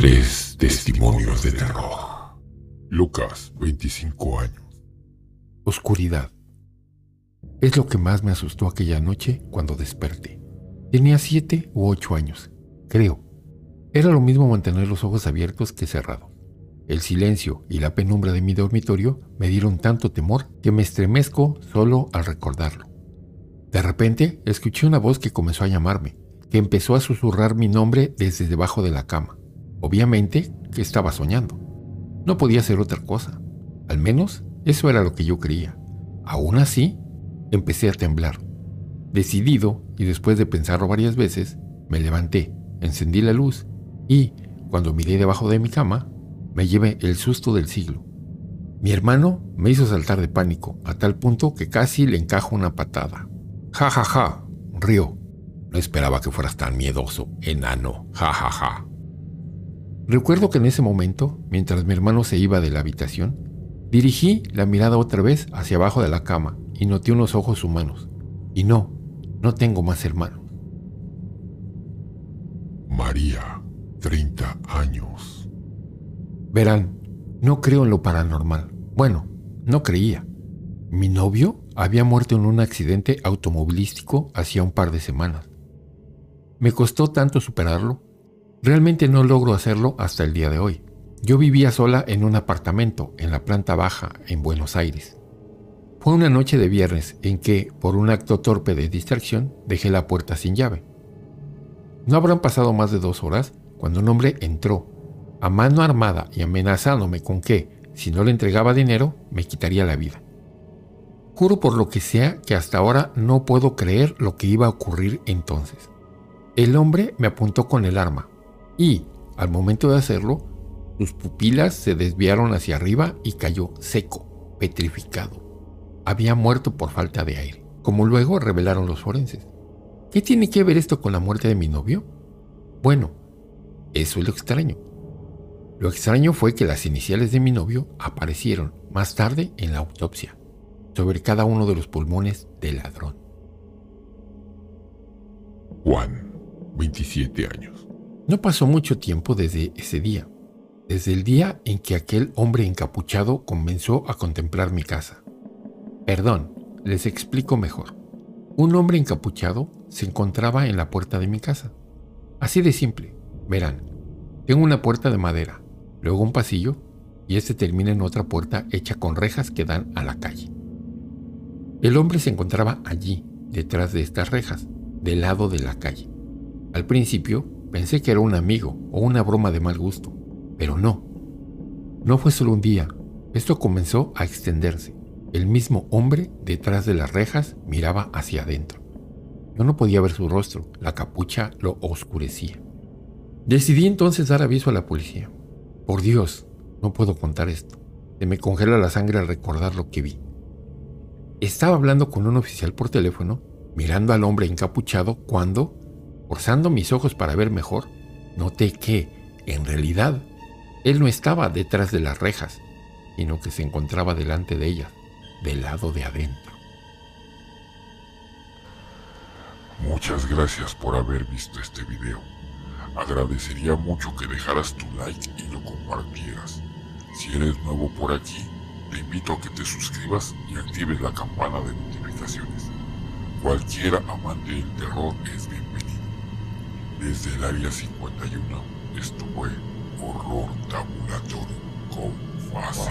Tres testimonios de terror. Lucas, 25 años. Oscuridad. Es lo que más me asustó aquella noche cuando desperté. Tenía siete u ocho años, creo. Era lo mismo mantener los ojos abiertos que cerrados. El silencio y la penumbra de mi dormitorio me dieron tanto temor que me estremezco solo al recordarlo. De repente escuché una voz que comenzó a llamarme, que empezó a susurrar mi nombre desde debajo de la cama. Obviamente que estaba soñando. No podía ser otra cosa. Al menos eso era lo que yo creía. Aún así, empecé a temblar. Decidido, y después de pensarlo varias veces, me levanté, encendí la luz y, cuando miré debajo de mi cama, me llevé el susto del siglo. Mi hermano me hizo saltar de pánico, a tal punto que casi le encajo una patada. Ja, ja, ja, rió. No esperaba que fueras tan miedoso, enano, ja, ja, ja. Recuerdo que en ese momento, mientras mi hermano se iba de la habitación, dirigí la mirada otra vez hacia abajo de la cama y noté unos ojos humanos. Y no, no tengo más hermanos. María, 30 años. Verán, no creo en lo paranormal. Bueno, no creía. Mi novio había muerto en un accidente automovilístico hacía un par de semanas. Me costó tanto superarlo Realmente no logro hacerlo hasta el día de hoy. Yo vivía sola en un apartamento en la planta baja en Buenos Aires. Fue una noche de viernes en que, por un acto torpe de distracción, dejé la puerta sin llave. No habrán pasado más de dos horas cuando un hombre entró, a mano armada y amenazándome con que, si no le entregaba dinero, me quitaría la vida. Juro por lo que sea que hasta ahora no puedo creer lo que iba a ocurrir entonces. El hombre me apuntó con el arma, y, al momento de hacerlo, sus pupilas se desviaron hacia arriba y cayó seco, petrificado. Había muerto por falta de aire, como luego revelaron los forenses. ¿Qué tiene que ver esto con la muerte de mi novio? Bueno, eso es lo extraño. Lo extraño fue que las iniciales de mi novio aparecieron más tarde en la autopsia, sobre cada uno de los pulmones del ladrón. Juan, 27 años. No pasó mucho tiempo desde ese día, desde el día en que aquel hombre encapuchado comenzó a contemplar mi casa. Perdón, les explico mejor. Un hombre encapuchado se encontraba en la puerta de mi casa. Así de simple, verán. Tengo una puerta de madera, luego un pasillo y este termina en otra puerta hecha con rejas que dan a la calle. El hombre se encontraba allí, detrás de estas rejas, del lado de la calle. Al principio Pensé que era un amigo o una broma de mal gusto, pero no. No fue solo un día, esto comenzó a extenderse. El mismo hombre detrás de las rejas miraba hacia adentro. Yo no podía ver su rostro, la capucha lo oscurecía. Decidí entonces dar aviso a la policía. Por Dios, no puedo contar esto. Se me congela la sangre al recordar lo que vi. Estaba hablando con un oficial por teléfono, mirando al hombre encapuchado, cuando Forzando mis ojos para ver mejor, noté que, en realidad, él no estaba detrás de las rejas, sino que se encontraba delante de ellas, del lado de adentro. Muchas gracias por haber visto este video. Agradecería mucho que dejaras tu like y lo compartieras. Si eres nuevo por aquí, te invito a que te suscribas y actives la campana de notificaciones. Cualquier amante del terror es bienvenido. Desde el área 51, esto Horror Tabulatorio con Fase.